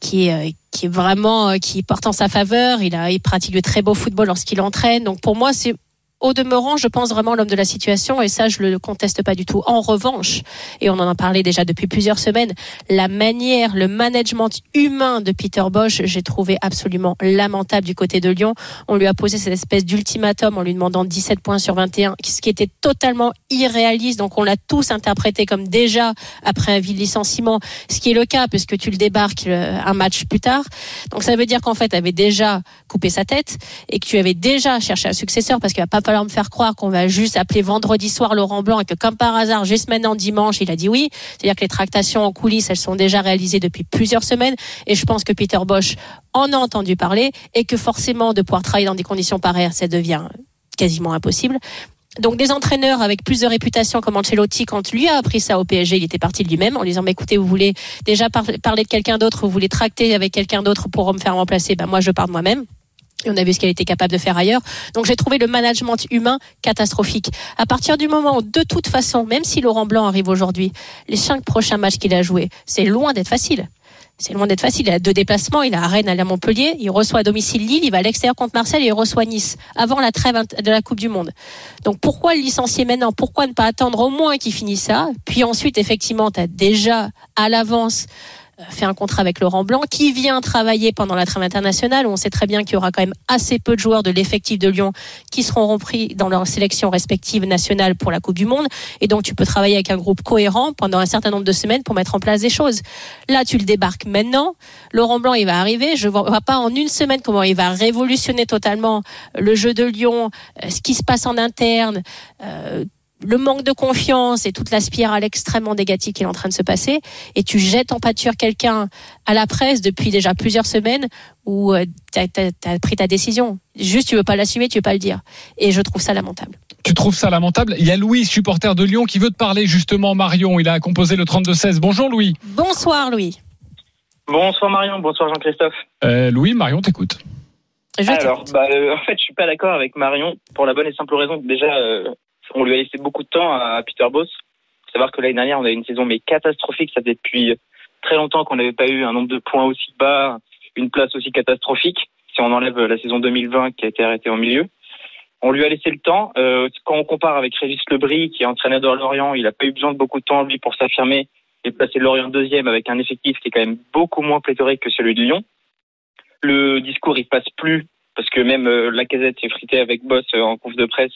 qui est, euh, qui est vraiment, euh, qui porte en sa faveur. Il a, il pratique de très beau football lorsqu'il entraîne. Donc pour moi, c'est au demeurant, je pense vraiment l'homme de la situation et ça, je le conteste pas du tout. En revanche, et on en a parlé déjà depuis plusieurs semaines, la manière, le management humain de Peter Bosch, j'ai trouvé absolument lamentable du côté de Lyon. On lui a posé cette espèce d'ultimatum en lui demandant 17 points sur 21, ce qui était totalement irréaliste. Donc on l'a tous interprété comme déjà après un vil licenciement, ce qui est le cas puisque tu le débarques euh, un match plus tard. Donc ça veut dire qu'en fait, tu avais déjà coupé sa tête et que tu avais déjà cherché un successeur parce qu'il va pas falloir me faire croire qu'on va juste appeler vendredi soir Laurent Blanc et que comme par hasard, juste maintenant dimanche, il a dit oui. C'est-à-dire que les tractations en coulisses, elles sont déjà réalisées depuis plusieurs semaines et je pense que Peter Bosch en a entendu parler et que forcément de pouvoir travailler dans des conditions pareilles, ça devient quasiment impossible. Donc des entraîneurs avec plus de réputation comme Ancelotti, quand lui a appris ça au PSG, il était parti de lui-même en disant bah, écoutez, vous voulez déjà par- parler de quelqu'un d'autre, vous voulez tracter avec quelqu'un d'autre pour me faire remplacer, ben moi je pars moi-même. On a vu ce qu'elle était capable de faire ailleurs. Donc j'ai trouvé le management humain catastrophique. À partir du moment où, de toute façon, même si Laurent Blanc arrive aujourd'hui, les cinq prochains matchs qu'il a joués, c'est loin d'être facile. C'est loin d'être facile. Il a deux déplacements. Il a à Rennes, à Montpellier. Il reçoit à domicile Lille. Il va à l'extérieur contre Marseille et il reçoit Nice avant la trêve de la Coupe du Monde. Donc pourquoi le licencier maintenant? Pourquoi ne pas attendre au moins qu'il finisse ça? Puis ensuite, effectivement, tu as déjà à l'avance fait un contrat avec Laurent Blanc qui vient travailler pendant la trêve internationale on sait très bien qu'il y aura quand même assez peu de joueurs de l'effectif de Lyon qui seront repris dans leur sélection respective nationale pour la Coupe du Monde et donc tu peux travailler avec un groupe cohérent pendant un certain nombre de semaines pour mettre en place des choses. Là, tu le débarques maintenant. Laurent Blanc, il va arriver. Je vois pas en une semaine comment il va révolutionner totalement le jeu de Lyon, euh, ce qui se passe en interne, euh, le manque de confiance et toute la spirale extrêmement négative qui est en train de se passer, et tu jettes en pâture quelqu'un à la presse depuis déjà plusieurs semaines où tu as, pris ta décision. Juste, tu veux pas l'assumer, tu veux pas le dire. Et je trouve ça lamentable. Tu trouves ça lamentable? Il y a Louis, supporter de Lyon, qui veut te parler justement, Marion. Il a composé le 32-16. Bonjour Louis. Bonsoir Louis. Bonsoir Marion, bonsoir Jean-Christophe. Euh, Louis, Marion t'écoute. Alors, bah, euh, en fait, je suis pas d'accord avec Marion pour la bonne et simple raison que déjà, euh, on lui a laissé beaucoup de temps à Peter Boss. Faut savoir que l'année dernière, on a eu une saison mais catastrophique. Ça fait depuis très longtemps qu'on n'avait pas eu un nombre de points aussi bas, une place aussi catastrophique. Si on enlève la saison 2020 qui a été arrêtée au milieu. On lui a laissé le temps. Euh, quand on compare avec Régis Lebris, qui est entraîneur de Lorient, il n'a pas eu besoin de beaucoup de temps, lui, pour s'affirmer et placer Lorient deuxième avec un effectif qui est quand même beaucoup moins pléthorique que celui de Lyon. Le discours, il passe plus, parce que même euh, la casette est fritée avec Boss euh, en conf de presse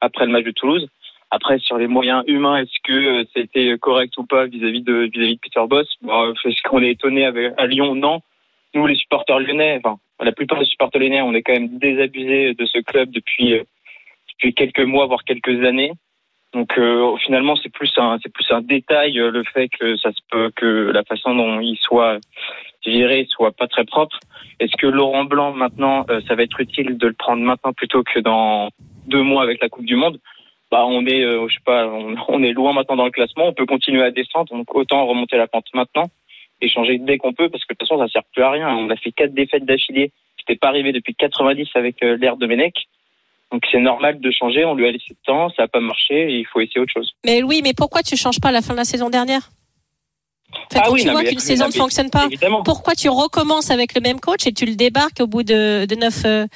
après le match de Toulouse. Après, sur les moyens humains, est-ce que euh, c'était correct ou pas vis-à-vis de, vis-à-vis de Peter Boss? Bon, Est-ce qu'on est étonné à Lyon? Non. Nous, les supporters lyonnais, enfin, la plupart des supporters lyonnais, on est quand même désabusés de ce club depuis, euh, depuis quelques mois, voire quelques années. Donc euh, finalement, c'est plus un, plus un détail euh, le fait que ça se peut que la façon dont il soit géré soit pas très propre. Est-ce que Laurent Blanc maintenant, euh, ça va être utile de le prendre maintenant plutôt que dans deux mois avec la Coupe du Monde Bah on est, euh, je sais pas, on, on est loin maintenant dans le classement. On peut continuer à descendre, donc autant remonter la pente maintenant et changer dès qu'on peut parce que de toute façon ça sert plus à rien. On a fait quatre défaites d'affilée. C'était pas arrivé depuis 90 avec euh, l'ère de Menech. Donc c'est normal de changer. On lui a laissé le temps, ça a pas marché et il faut essayer autre chose. Mais Louis, mais pourquoi tu changes pas à la fin de la saison dernière? En fait, Ah oui, tu non, vois qu'une saison ne fonctionne pas, évidemment. pourquoi tu recommences avec le même coach et tu le débarques au bout de, de neuf euh,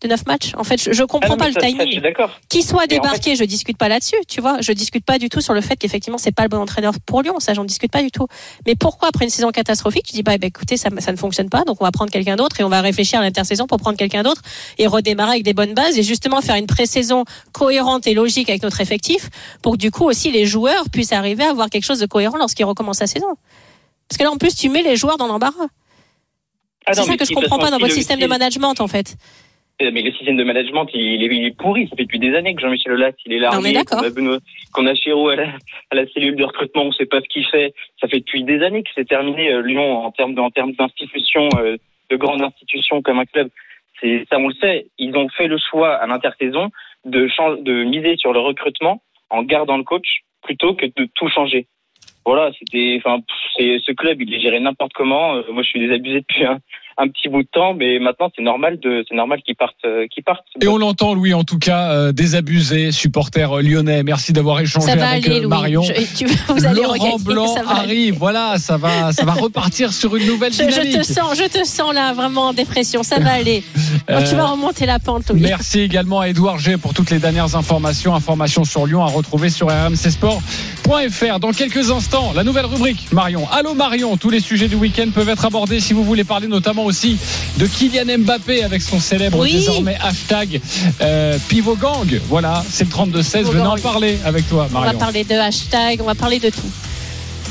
de neuf matchs En fait, je, je comprends Ah non, pas le timing. Qu'il soit Mais en débarqué, je discute pas là-dessus, tu vois. Je discute pas du tout sur le fait qu'effectivement c'est pas le bon entraîneur pour Lyon, ça j'en discute pas du tout. Mais pourquoi après une saison catastrophique, tu dis bah, bah, écoutez ça, ça ne fonctionne pas, donc on va prendre quelqu'un d'autre et on va réfléchir à l'intersaison pour prendre quelqu'un d'autre et redémarrer avec des bonnes bases et justement faire une pré-saison cohérente et logique avec notre effectif pour que du coup aussi les joueurs puissent arriver à avoir quelque chose de cohérent lorsqu'ils recommencent la saison. Parce que là en plus tu mets les joueurs dans l'embarras. Ah c'est ça que je comprends pas dans votre système de management en fait. Euh, Mais le système de management, il est, il est pourri. Ça fait depuis des années que Jean-Michel Aulas, il est d'accord. qu'on a, Benoît- qu'on a Chirou à la, à la cellule de recrutement, on ne sait pas ce qu'il fait. Ça fait depuis des années que c'est terminé euh, Lyon en termes de- en termes d'institutions, euh, de grandes institutions comme un club. C'est ça, on le sait. Ils ont fait le choix à l'intersaison de, de miser sur le recrutement en gardant le coach plutôt que de tout changer. Voilà, c'était, enfin, c'est ce club, il est géré n'importe comment. Euh, moi, je suis désabusé depuis un, un petit bout de temps, mais maintenant, c'est normal de, c'est normal qu'ils partent, euh, qu'ils partent. Et on l'entend, Louis, en tout cas, euh, désabusé, supporter euh, lyonnais. Merci d'avoir échangé Ça va avec aller euh, Louis. Marion. Je- tu- vous allez Laurent regagner, Blanc ça va aller. arrive, voilà, ça va, ça va repartir sur une nouvelle Je, je dynamique. te sens, je te sens là vraiment en dépression. Ça va aller. Donc, tu vas remonter la pente, Louis. Merci également à Edouard G pour toutes les dernières informations. Informations sur Lyon à retrouver sur rmcsport.fr. Dans quelques instants, la nouvelle rubrique Marion. Allô Marion, tous les sujets du week-end peuvent être abordés si vous voulez parler notamment aussi de Kylian Mbappé avec son célèbre Oui. désormais hashtag euh, Pivot Gang. Voilà, c'est le 32-16. Pivot Venez en parler avec toi On va Marion. parler de hashtag, on va parler de tout.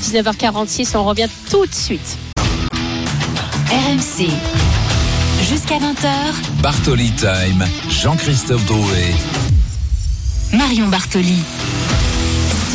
19h46, on revient tout de suite. RMC. Jusqu'à 20h, Bartoli Time, Jean-Christophe Drouet. Marion Bartoli.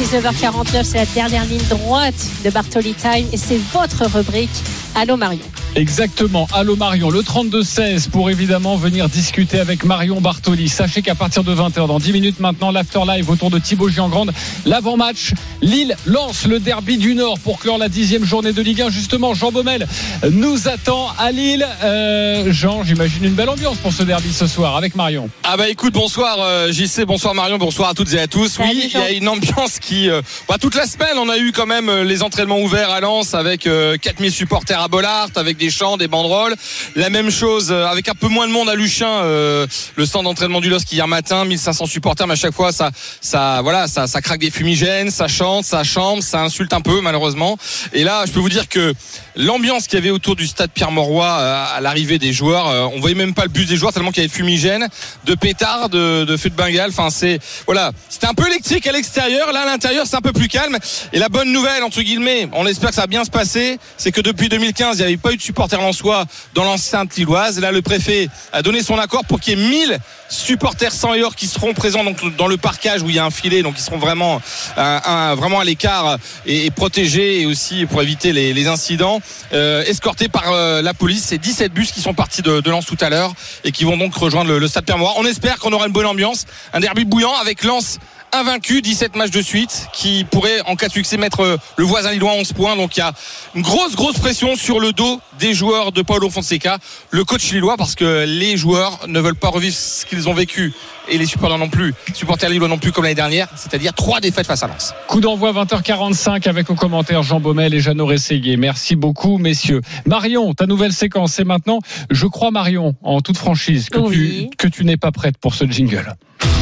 19h49, c'est la dernière ligne droite de Bartoli Time et c'est votre rubrique. Allô Marion. Exactement. Allô Marion, le 32-16 pour évidemment venir discuter avec Marion Bartoli. Sachez qu'à partir de 20h, dans 10 minutes maintenant, l'after live autour de Thibaut Giangrande, l'avant-match. Lille lance le derby du Nord pour clore la dixième journée de Ligue 1. Justement, Jean Baumel nous attend à Lille. Euh, Jean, j'imagine une belle ambiance pour ce derby ce soir avec Marion. Ah bah écoute, bonsoir euh, JC, bonsoir Marion, bonsoir à toutes et à tous. Oui, il y a une ambiance qui... euh, bah, toute la semaine, on a eu quand même euh, les entraînements ouverts à Lens avec euh, 4000 supporters à Bollard, avec des chants, des banderoles. La même chose euh, avec un peu moins de monde à Luchin, euh, le centre d'entraînement du LOSC hier matin, 1500 supporters, mais à chaque fois ça, ça, voilà, ça, ça craque des fumigènes, ça chante, ça chante, ça insulte un peu malheureusement. Et là, je peux vous dire que l'ambiance qu'il y avait autour du stade Pierre-Mauroy euh, à l'arrivée des joueurs, on voyait même pas le bus des joueurs tellement qu'il y avait de fumigène, de pétards, de, de feux de Bengale. Enfin, c'est voilà, c'était un peu électrique à l'extérieur. Là, à l'intérieur, c'est un peu plus calme. Et la bonne nouvelle entre guillemets, on espère que ça va bien se passer, c'est que depuis 2015, il n'y avait pas eu de supporters lensois dans l'enceinte lilloise. Là, le préfet a donné son accord pour qu'il y ait 1000 supporters sans or qui seront présents dans le parcage où il y a un filet, donc ils seront vraiment, euh, à l'écart et, et protégés et aussi pour éviter les, incidents. Euh, escortés par euh, la police, c'est 17 bus qui sont partis de, Lens tout à l'heure et qui vont donc rejoindre le, stade Pierre-Mauroy. On espère qu'on aura une bonne ambiance, un derby bouillant avec Lens invaincu 17 matchs de suite qui pourrait en cas de succès mettre euh, le voisin lillois à 11 points. Donc il y a une grosse grosse pression sur le dos des joueurs de Paulo Fonseca le coach lillois parce que les joueurs ne veulent pas revivre ce qu'ils ont vécu et les supporters non plus supporters lillois non plus comme l'année dernière c'est-à-dire trois défaites face à Lens Coup d'envoi 20h45 avec au commentaire Jean Baumel et Jeannot Rességuier. Merci beaucoup, messieurs. Marion, ta nouvelle séquence, c'est maintenant. Je crois, Marion, en toute franchise, que Oui. tu, que tu n'es pas prête pour ce jingle.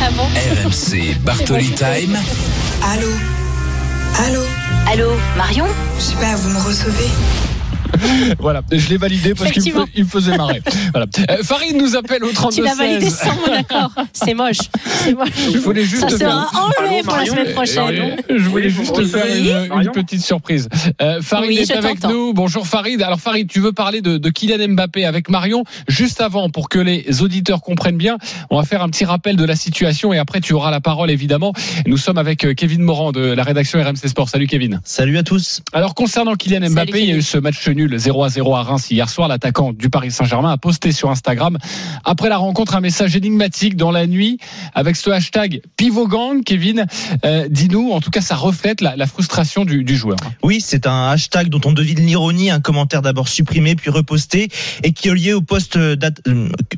Ah bon RMC Bartoli Time. Allô? Allô? Allô, Marion? Je sais pas, vous me recevez? Voilà, je l'ai validé parce qu'il me, faisait marrer. Voilà. Euh, Farid nous appelle au 32 Tu l'as validé sans mon accord. C'est moche. C'est moche. Je voulais juste Ça faire- sera enlevé pour la semaine prochaine. Je voulais juste te faire une, une petite surprise. Euh, Farid Oui, est avec nous. Bonjour Farid. Alors Farid, tu veux parler de, de Kylian Mbappé avec Marion. Juste avant, pour que les auditeurs comprennent bien, on va faire un petit rappel de la situation et après tu auras la parole évidemment. Nous sommes avec euh, Kevin Morand de la rédaction RMC Sport. Salut Kevin. Salut à tous. Alors concernant Kylian Salut, Mbappé, il y a eu ce match nul 0 à 0 à Reims hier soir. L'attaquant du Paris Saint-Germain a posté sur Instagram après la rencontre un message énigmatique dans la nuit avec ce hashtag Pivogang. Kevin, euh, dis-nous, en tout cas, ça reflète la, la frustration du, du joueur. Oui, c'est un hashtag dont on devine l'ironie, un commentaire d'abord supprimé puis reposté et qui est lié au poste euh,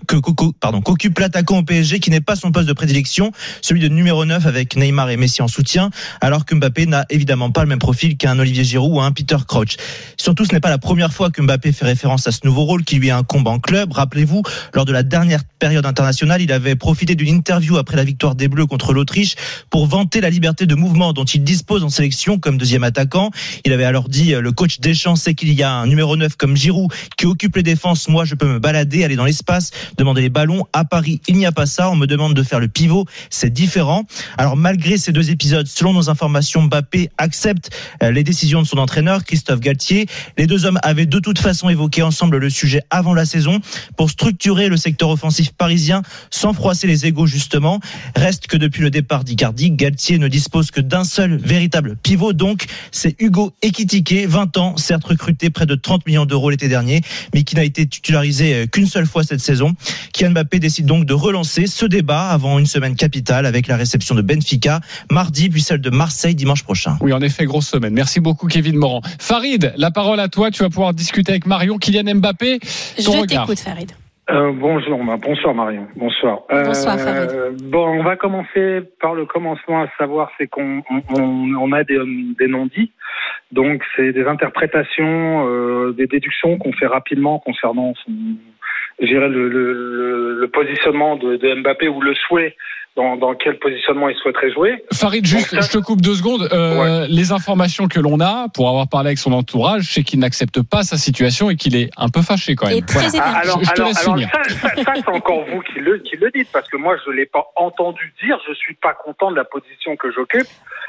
qu'occupe l'attaquant au PSG qui n'est pas son poste de prédilection, celui de numéro 9 avec Neymar et Messi en soutien, alors que Mbappé n'a évidemment pas le même profil qu'un Olivier Giroud ou un Peter Crouch. Surtout, ce n'est pas la première fois que Mbappé fait référence à ce nouveau rôle qui lui incombe en club. Rappelez-vous, lors de la dernière période internationale, il avait profité d'une interview après la victoire des Bleus contre l'Autriche pour vanter la liberté de mouvement dont il dispose en sélection comme deuxième attaquant. Il avait alors dit euh, le coach Deschamps sait qu'il y a un numéro 9 comme Giroud qui occupe les défenses. Moi, je peux me balader, aller dans l'espace, demander les ballons. À Paris, il n'y a pas ça. On me demande de faire le pivot. C'est différent. Alors, malgré ces deux épisodes, selon nos informations, Mbappé accepte euh, les décisions de son entraîneur, Christophe Galtier. Les deux hommes avaient de toute façon évoqué ensemble le sujet avant la saison pour structurer le secteur offensif parisien sans froisser les égaux, justement. Reste que depuis le départ d'Icardi, Galtier ne dispose que d'un seul véritable pivot, donc c'est Hugo Ekitike, 20 ans, certes recruté près de 30 millions d'euros l'été dernier, mais qui n'a été titularisé euh, qu'une seule fois cette saison. Kylian Mbappé décide donc de relancer ce débat avant une semaine capitale avec la réception de Benfica mardi, puis celle de Marseille dimanche prochain. Oui, en effet, grosse semaine. Merci beaucoup, Kevin Morand. Farid, la parole à toi. Tu vas pouvoir discuter avec Marion. Kylian Mbappé, ton Je regard. t'écoute, Farid. Euh, bonjour, bah, bonsoir Marion, bonsoir. Euh, Bonsoir, Farid. Bon, on va commencer par le commencement, à savoir c'est qu'on on, a des, des non-dits, donc c'est des interprétations, euh, des déductions qu'on fait rapidement concernant son, je dirais le, le, le, le positionnement de, de Mbappé ou le souhait dans, dans quel positionnement il souhaiterait jouer. Farid, juste, je te coupe deux secondes. Euh, Les informations que l'on a, pour avoir parlé avec son entourage, c'est qu'il n'accepte pas sa situation et qu'il est un peu fâché quand même. Voilà. Alors, je, je alors, ça, ça, ça, c'est encore vous qui le, qui le dites, parce que moi, je l'ai pas entendu dire, je suis pas content de la position que j'occupe,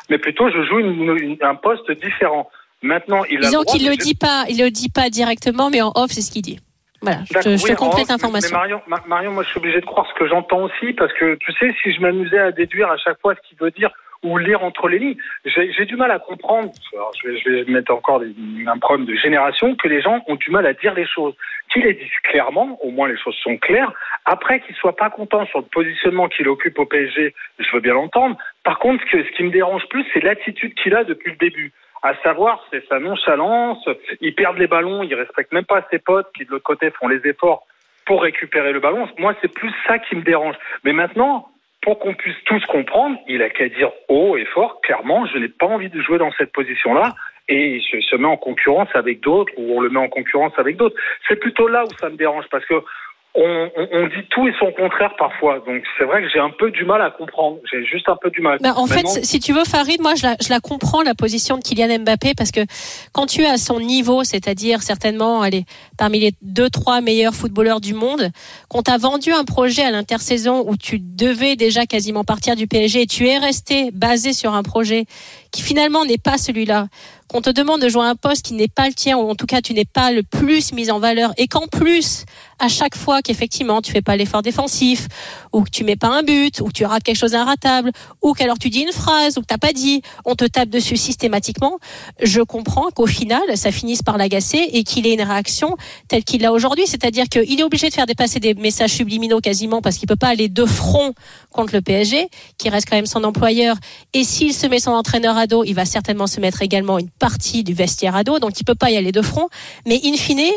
mais plutôt je joue une- une- un poste différent. Maintenant, il a Disons qu'il de- le dit pas, il le dit pas directement, mais en off, c'est ce qu'il dit. Voilà, je te, je te oui, complète l'information. Mais Marion, Ma- Marion, moi, je suis obligé de croire ce que j'entends aussi, parce que tu sais, si je m'amusais à déduire à chaque fois ce qu'il veut dire ou lire entre les lignes, j'ai j'ai du mal à comprendre. Alors, je vais, je vais mettre encore des- un problème de génération que les gens ont du mal à dire les choses. Qu'ils les disent clairement, au moins les choses sont claires. Après, qu'ils soient pas contents sur le positionnement qu'il occupe au PSG, je veux bien l'entendre. Par contre, ce, que- ce qui me dérange plus, c'est l'attitude qu'il a depuis le début. À savoir, c'est sa nonchalance. Ils perdent les ballons, ils respectent même pas ses potes qui de l'autre côté font les efforts pour récupérer le ballon. Moi, c'est plus ça qui me dérange. Mais maintenant, pour qu'on puisse tous comprendre, il a qu'à dire haut et fort, clairement, je n'ai pas envie de jouer dans cette position-là. Et il se met en concurrence avec d'autres, ou on le met en concurrence avec d'autres. C'est plutôt là où ça me dérange, parce que on, on- on dit tout et son contraire parfois. Donc c'est vrai que j'ai un peu du mal à comprendre. J'ai juste un peu du mal. Bah, en fait, si tu veux, Farid, moi, je la, je la comprends, la position de Kylian Mbappé, parce que quand tu es à son niveau, c'est-à-dire certainement allez, parmi les deux, trois meilleurs footballeurs du monde, qu'on t'a vendu un projet à l'intersaison où tu devais déjà quasiment partir du PSG et tu es resté basé sur un projet qui finalement n'est pas celui-là, qu'on te demande de jouer un poste qui n'est pas le tien, ou en tout cas tu n'es pas le plus mis en valeur, et qu'en plus, à chaque fois qu'effectivement tu fais pas l'effort défensif, ou que tu mets pas un but, ou que tu rates quelque chose d'inratable, ou qu'alors tu dis une phrase, ou que t'as pas dit, on te tape dessus systématiquement, je comprends qu'au final, ça finisse par l'agacer et qu'il ait une réaction telle qu'il l'a aujourd'hui. C'est-à-dire qu'il est obligé de faire dépasser des messages subliminaux quasiment parce qu'il peut pas aller de front contre le PSG, qui reste quand même son employeur. Et s'il se met son entraîneur à il va certainement se mettre également une partie du vestiaire à dos, donc il peut pas y aller de front. Mais in fine,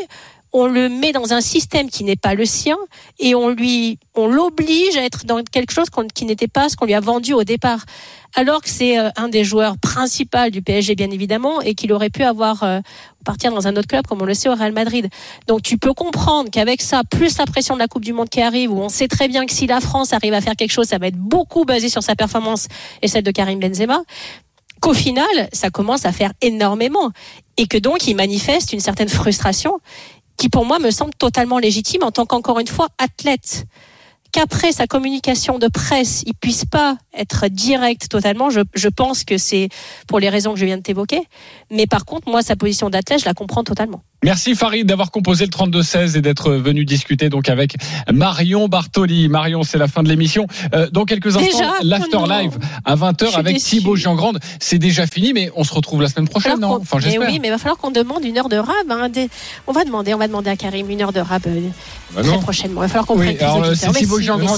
on le met dans un système qui n'est pas le sien et on lui, on l'oblige à être dans quelque chose qui n'était pas ce qu'on lui a vendu au départ. Alors que c'est euh, un des joueurs principaux du PSG, bien évidemment, et qu'il aurait pu avoir euh, partir dans un autre club, comme on le sait au Real Madrid. Donc tu peux comprendre qu'avec ça, plus la pression de la Coupe du Monde qui arrive, où on sait très bien que si la France arrive à faire quelque chose, ça va être beaucoup basé sur sa performance et celle de Karim Benzema qu'au final, ça commence à faire énormément et que donc il manifeste une certaine frustration qui pour moi me semble totalement légitime en tant qu'encore une fois athlète. Qu'après sa communication de presse, il puisse pas être direct totalement, je, je pense que c'est pour les raisons que je viens de t'évoquer. Mais par contre, moi, sa position d'athlète, je la comprends totalement. Merci Farid d'avoir composé le 32-16 et d'être venu discuter donc avec Marion Bartoli. Marion, c'est la fin de l'émission. Euh, dans quelques instants, Déjà l'afterlive à 20h suis avec déçue. Thibaut Giangrande. C'est déjà fini, mais on se retrouve la semaine prochaine, Alors non Enfin, mais oui, mais il va falloir qu'on demande une heure de rab. hein, des- On va demander, on va demander à Karim une heure de rab euh, Bah très non. prochainement. Il va falloir qu'on Oui, prenne plus alors, d'auditeurs. c'est Mais Thibaut Giangrande